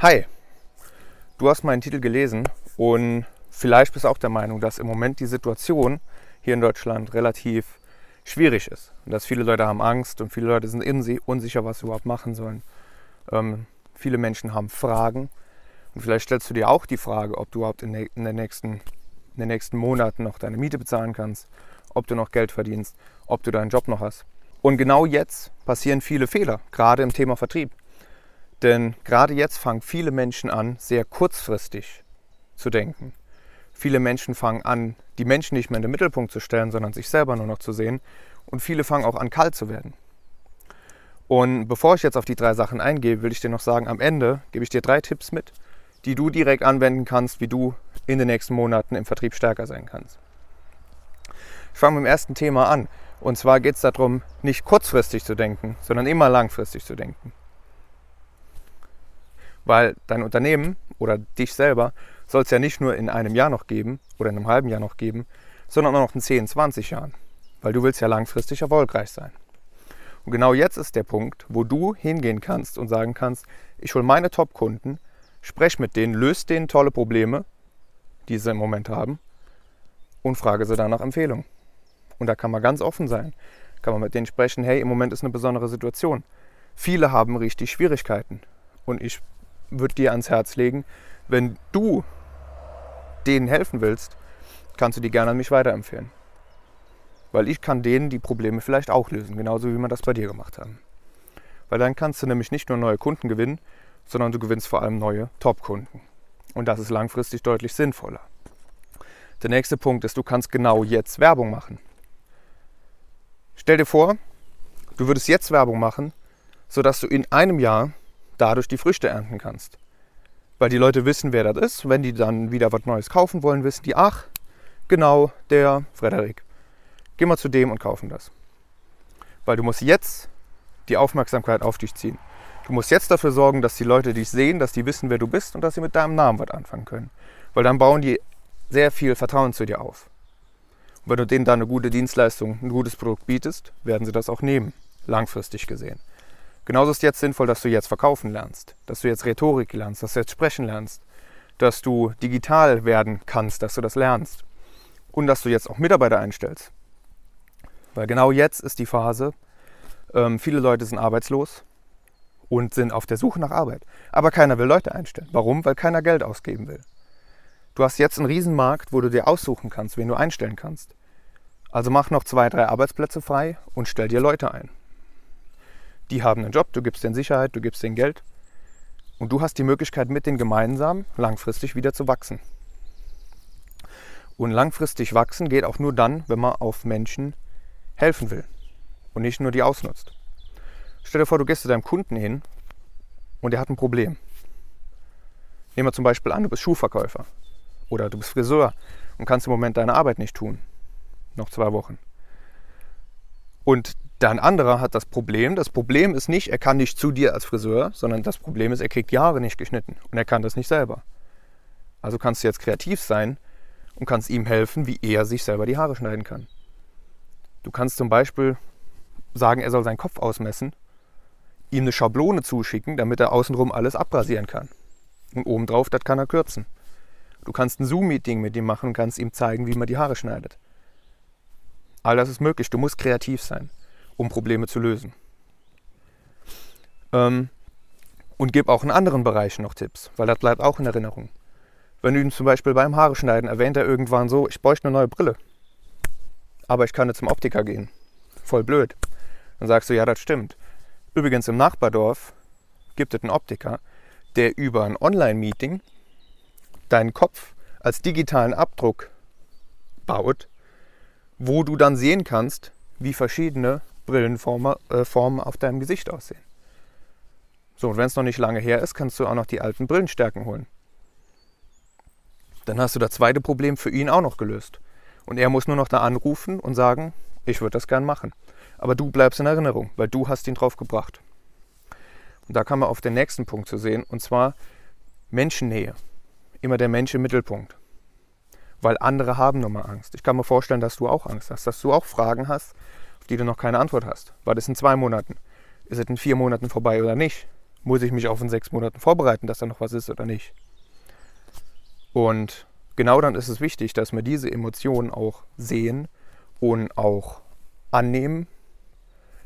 Hi, du hast meinen Titel gelesen und vielleicht bist du auch der Meinung, dass im Moment die Situation hier in Deutschland relativ schwierig ist. Und dass viele Leute haben Angst und viele Leute sind unsicher, was sie überhaupt machen sollen. Ähm, viele Menschen haben Fragen. Und vielleicht stellst du dir auch die Frage, ob du überhaupt in, in, den nächsten, in den nächsten Monaten noch deine Miete bezahlen kannst, ob du noch Geld verdienst, ob du deinen Job noch hast. Und genau jetzt passieren viele Fehler, gerade im Thema Vertrieb. Denn gerade jetzt fangen viele Menschen an, sehr kurzfristig zu denken. Viele Menschen fangen an, die Menschen nicht mehr in den Mittelpunkt zu stellen, sondern sich selber nur noch zu sehen. Und viele fangen auch an, kalt zu werden. Und bevor ich jetzt auf die drei Sachen eingehe, will ich dir noch sagen, am Ende gebe ich dir drei Tipps mit, die du direkt anwenden kannst, wie du in den nächsten Monaten im Vertrieb stärker sein kannst. Ich fange mit dem ersten Thema an. Und zwar geht es darum, nicht kurzfristig zu denken, sondern immer langfristig zu denken. Weil dein Unternehmen oder dich selber soll es ja nicht nur in einem Jahr noch geben oder in einem halben Jahr noch geben, sondern auch noch in 10, 20 Jahren. Weil du willst ja langfristig erfolgreich sein. Und genau jetzt ist der Punkt, wo du hingehen kannst und sagen kannst, ich hole meine Top-Kunden, spreche mit denen, löse denen tolle Probleme, die sie im Moment haben und frage sie dann nach Empfehlungen. Und da kann man ganz offen sein. Kann man mit denen sprechen, hey, im Moment ist eine besondere Situation. Viele haben richtig Schwierigkeiten. Und ich würde dir ans Herz legen, wenn du denen helfen willst, kannst du die gerne an mich weiterempfehlen. Weil ich kann denen die Probleme vielleicht auch lösen, genauso wie wir das bei dir gemacht haben. Weil dann kannst du nämlich nicht nur neue Kunden gewinnen, sondern du gewinnst vor allem neue Top-Kunden. Und das ist langfristig deutlich sinnvoller. Der nächste Punkt ist, du kannst genau jetzt Werbung machen. Stell dir vor, du würdest jetzt Werbung machen, sodass du in einem Jahr dadurch die Früchte ernten kannst. Weil die Leute wissen, wer das ist. Wenn die dann wieder was Neues kaufen wollen, wissen die, ach, genau, der Frederik. Geh mal zu dem und kaufen das. Weil du musst jetzt die Aufmerksamkeit auf dich ziehen. Du musst jetzt dafür sorgen, dass die Leute dich sehen, dass die wissen, wer du bist und dass sie mit deinem Namen was anfangen können. Weil dann bauen die sehr viel Vertrauen zu dir auf. Und wenn du denen dann eine gute Dienstleistung, ein gutes Produkt bietest, werden sie das auch nehmen, langfristig gesehen. Genauso ist jetzt sinnvoll, dass du jetzt verkaufen lernst, dass du jetzt Rhetorik lernst, dass du jetzt sprechen lernst, dass du digital werden kannst, dass du das lernst und dass du jetzt auch Mitarbeiter einstellst. Weil genau jetzt ist die Phase, ähm, viele Leute sind arbeitslos und sind auf der Suche nach Arbeit. Aber keiner will Leute einstellen. Warum? Weil keiner Geld ausgeben will. Du hast jetzt einen Riesenmarkt, wo du dir aussuchen kannst, wen du einstellen kannst. Also mach noch zwei, drei Arbeitsplätze frei und stell dir Leute ein die haben einen Job, du gibst denen Sicherheit, du gibst denen Geld und du hast die Möglichkeit, mit denen gemeinsam langfristig wieder zu wachsen. Und langfristig wachsen geht auch nur dann, wenn man auf Menschen helfen will und nicht nur die ausnutzt. Stell dir vor, du gehst zu deinem Kunden hin und der hat ein Problem. Nehmen wir zum Beispiel an, du bist Schuhverkäufer oder du bist Friseur und kannst im Moment deine Arbeit nicht tun. Noch zwei Wochen. Und Dein anderer hat das Problem. Das Problem ist nicht, er kann nicht zu dir als Friseur, sondern das Problem ist, er kriegt die Haare nicht geschnitten und er kann das nicht selber. Also kannst du jetzt kreativ sein und kannst ihm helfen, wie er sich selber die Haare schneiden kann. Du kannst zum Beispiel sagen, er soll seinen Kopf ausmessen, ihm eine Schablone zuschicken, damit er außenrum alles abrasieren kann. Und obendrauf, das kann er kürzen. Du kannst ein Zoom-Meeting mit ihm machen und kannst ihm zeigen, wie man die Haare schneidet. All das ist möglich. Du musst kreativ sein um Probleme zu lösen. Ähm, und gib auch in anderen Bereichen noch Tipps, weil das bleibt auch in Erinnerung. Wenn du ihn zum Beispiel beim Haare schneiden erwähnt er irgendwann so, ich bräuchte eine neue Brille, aber ich kann nicht zum Optiker gehen. Voll blöd. Dann sagst du, ja, das stimmt. Übrigens im Nachbardorf gibt es einen Optiker, der über ein Online-Meeting deinen Kopf als digitalen Abdruck baut, wo du dann sehen kannst, wie verschiedene Brillenformen äh, auf deinem Gesicht aussehen. So, und wenn es noch nicht lange her ist, kannst du auch noch die alten Brillenstärken holen. Dann hast du das zweite Problem für ihn auch noch gelöst. Und er muss nur noch da anrufen und sagen, ich würde das gern machen. Aber du bleibst in Erinnerung, weil du hast ihn drauf gebracht. Und da kann man auf den nächsten Punkt zu sehen, und zwar Menschennähe. Immer der Mensch im Mittelpunkt. Weil andere haben nun mal Angst. Ich kann mir vorstellen, dass du auch Angst hast, dass du auch Fragen hast, die du noch keine Antwort hast. War das in zwei Monaten? Ist es in vier Monaten vorbei oder nicht? Muss ich mich auf in sechs Monaten vorbereiten, dass da noch was ist oder nicht? Und genau dann ist es wichtig, dass wir diese Emotionen auch sehen und auch annehmen,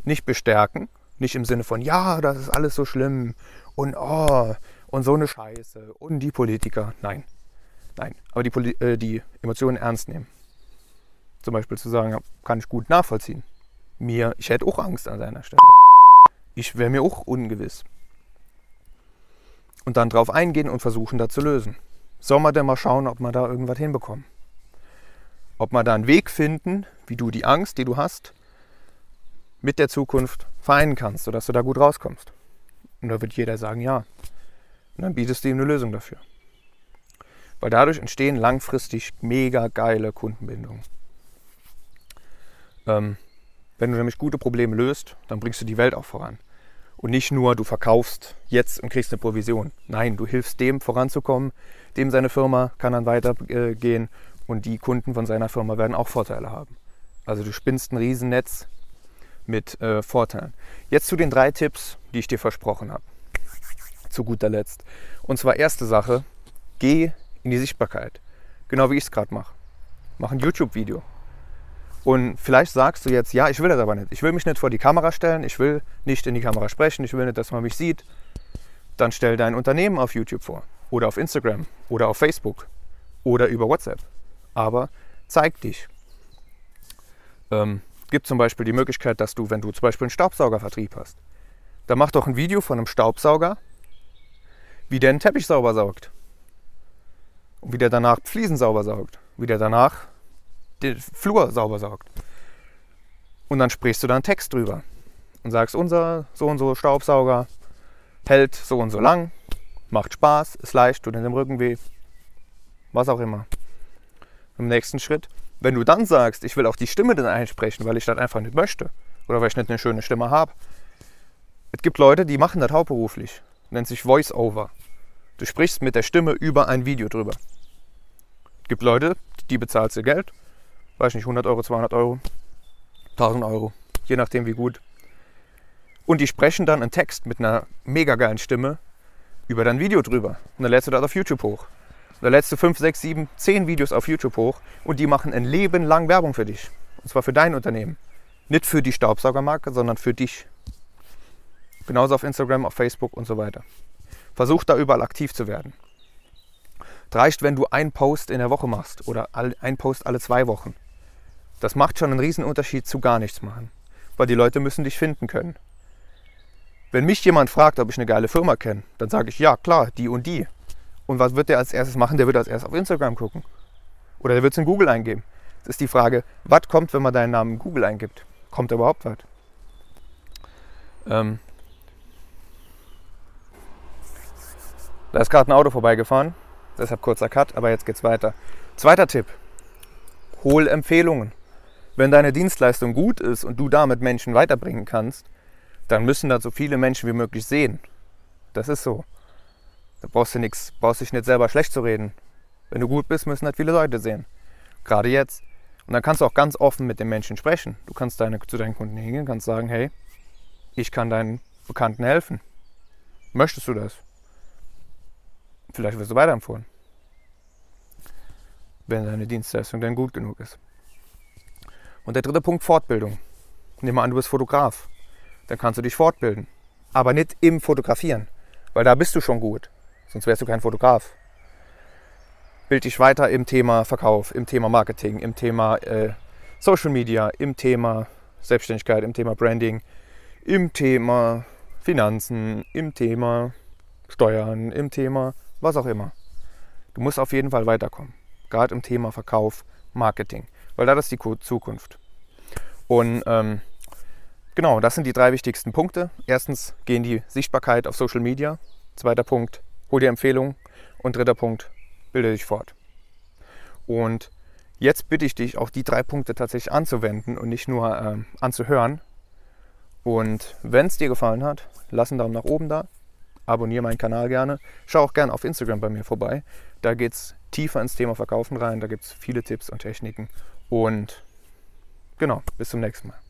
nicht bestärken, nicht im Sinne von, ja, das ist alles so schlimm und oh, und so eine Scheiße und die Politiker. Nein, nein, aber die, äh, die Emotionen ernst nehmen. Zum Beispiel zu sagen, kann ich gut nachvollziehen. Mir, ich hätte auch Angst an seiner Stelle. Ich wäre mir auch ungewiss. Und dann drauf eingehen und versuchen, da zu lösen. Soll man denn mal schauen, ob wir da irgendwas hinbekommen? Ob wir da einen Weg finden, wie du die Angst, die du hast, mit der Zukunft vereinen kannst, sodass du da gut rauskommst. Und da wird jeder sagen, ja. Und dann bietest du ihm eine Lösung dafür. Weil dadurch entstehen langfristig mega geile Kundenbindungen. Ähm, wenn du nämlich gute Probleme löst, dann bringst du die Welt auch voran. Und nicht nur, du verkaufst jetzt und kriegst eine Provision. Nein, du hilfst dem voranzukommen, dem seine Firma kann dann weitergehen und die Kunden von seiner Firma werden auch Vorteile haben. Also du spinnst ein Riesennetz mit äh, Vorteilen. Jetzt zu den drei Tipps, die ich dir versprochen habe. Zu guter Letzt. Und zwar erste Sache, geh in die Sichtbarkeit. Genau wie ich es gerade mache. Mach ein YouTube-Video. Und vielleicht sagst du jetzt, ja, ich will das aber nicht. Ich will mich nicht vor die Kamera stellen, ich will nicht in die Kamera sprechen, ich will nicht, dass man mich sieht. Dann stell dein Unternehmen auf YouTube vor oder auf Instagram oder auf Facebook oder über WhatsApp. Aber zeig dich. Ähm, gibt zum Beispiel die Möglichkeit, dass du, wenn du zum Beispiel einen Staubsaugervertrieb hast, dann mach doch ein Video von einem Staubsauger, wie der einen Teppich sauber saugt. Und wie der danach Fliesen sauber saugt. Wie der danach den Flur sauber saugt. Und dann sprichst du da einen Text drüber und sagst, unser so und so Staubsauger hält so und so lang, macht Spaß, ist leicht, tut in dem Rücken weh, was auch immer. Im nächsten Schritt, wenn du dann sagst, ich will auch die Stimme dann einsprechen, weil ich das einfach nicht möchte oder weil ich nicht eine schöne Stimme habe. Es gibt Leute, die machen das hauptberuflich, nennt sich Voice-Over. Du sprichst mit der Stimme über ein Video drüber. Es gibt Leute, die bezahlst dir Geld weiß nicht, 100 Euro, 200 Euro, 1000 Euro, je nachdem wie gut. Und die sprechen dann einen Text mit einer mega geilen Stimme über dein Video drüber. Und dann lädst du das auf YouTube hoch. Und dann lädst du 5, 6, 7, 10 Videos auf YouTube hoch und die machen ein Leben lang Werbung für dich. Und zwar für dein Unternehmen. Nicht für die Staubsaugermarke, sondern für dich. Genauso auf Instagram, auf Facebook und so weiter. Versuch da überall aktiv zu werden. Es reicht, wenn du einen Post in der Woche machst oder einen Post alle zwei Wochen. Das macht schon einen riesen Unterschied zu gar nichts machen. Weil die Leute müssen dich finden können. Wenn mich jemand fragt, ob ich eine geile Firma kenne, dann sage ich, ja klar, die und die. Und was wird der als erstes machen? Der wird als erstes auf Instagram gucken. Oder der wird es in Google eingeben. Es ist die Frage, was kommt, wenn man deinen Namen in Google eingibt? Kommt überhaupt was? Ähm da ist gerade ein Auto vorbeigefahren. Deshalb kurzer Cut, aber jetzt geht's weiter. Zweiter Tipp. Hol Empfehlungen. Wenn deine Dienstleistung gut ist und du damit Menschen weiterbringen kannst, dann müssen das so viele Menschen wie möglich sehen. Das ist so. Da brauchst du nichts, brauchst dich nicht selber schlecht zu reden. Wenn du gut bist, müssen das viele Leute sehen. Gerade jetzt. Und dann kannst du auch ganz offen mit den Menschen sprechen. Du kannst deine, zu deinen Kunden hingehen, kannst sagen, hey, ich kann deinen Bekannten helfen. Möchtest du das? Vielleicht wirst du weiterempfohlen. Wenn deine Dienstleistung dann gut genug ist. Und der dritte Punkt, Fortbildung. Nimm mal an, du bist Fotograf. Dann kannst du dich fortbilden. Aber nicht im Fotografieren, weil da bist du schon gut. Sonst wärst du kein Fotograf. Bild dich weiter im Thema Verkauf, im Thema Marketing, im Thema äh, Social Media, im Thema Selbstständigkeit, im Thema Branding, im Thema Finanzen, im Thema Steuern, im Thema was auch immer. Du musst auf jeden Fall weiterkommen. Gerade im Thema Verkauf, Marketing weil das ist die Zukunft. Und ähm, genau, das sind die drei wichtigsten Punkte. Erstens, geh in die Sichtbarkeit auf Social Media. Zweiter Punkt, hol dir Empfehlungen. Und dritter Punkt, bilde dich fort. Und jetzt bitte ich dich, auch die drei Punkte tatsächlich anzuwenden und nicht nur ähm, anzuhören. Und wenn es dir gefallen hat, lass einen Daumen nach oben da, abonniere meinen Kanal gerne, schau auch gerne auf Instagram bei mir vorbei. Da geht es tiefer ins Thema Verkaufen rein, da gibt es viele Tipps und Techniken und genau, bis zum nächsten Mal.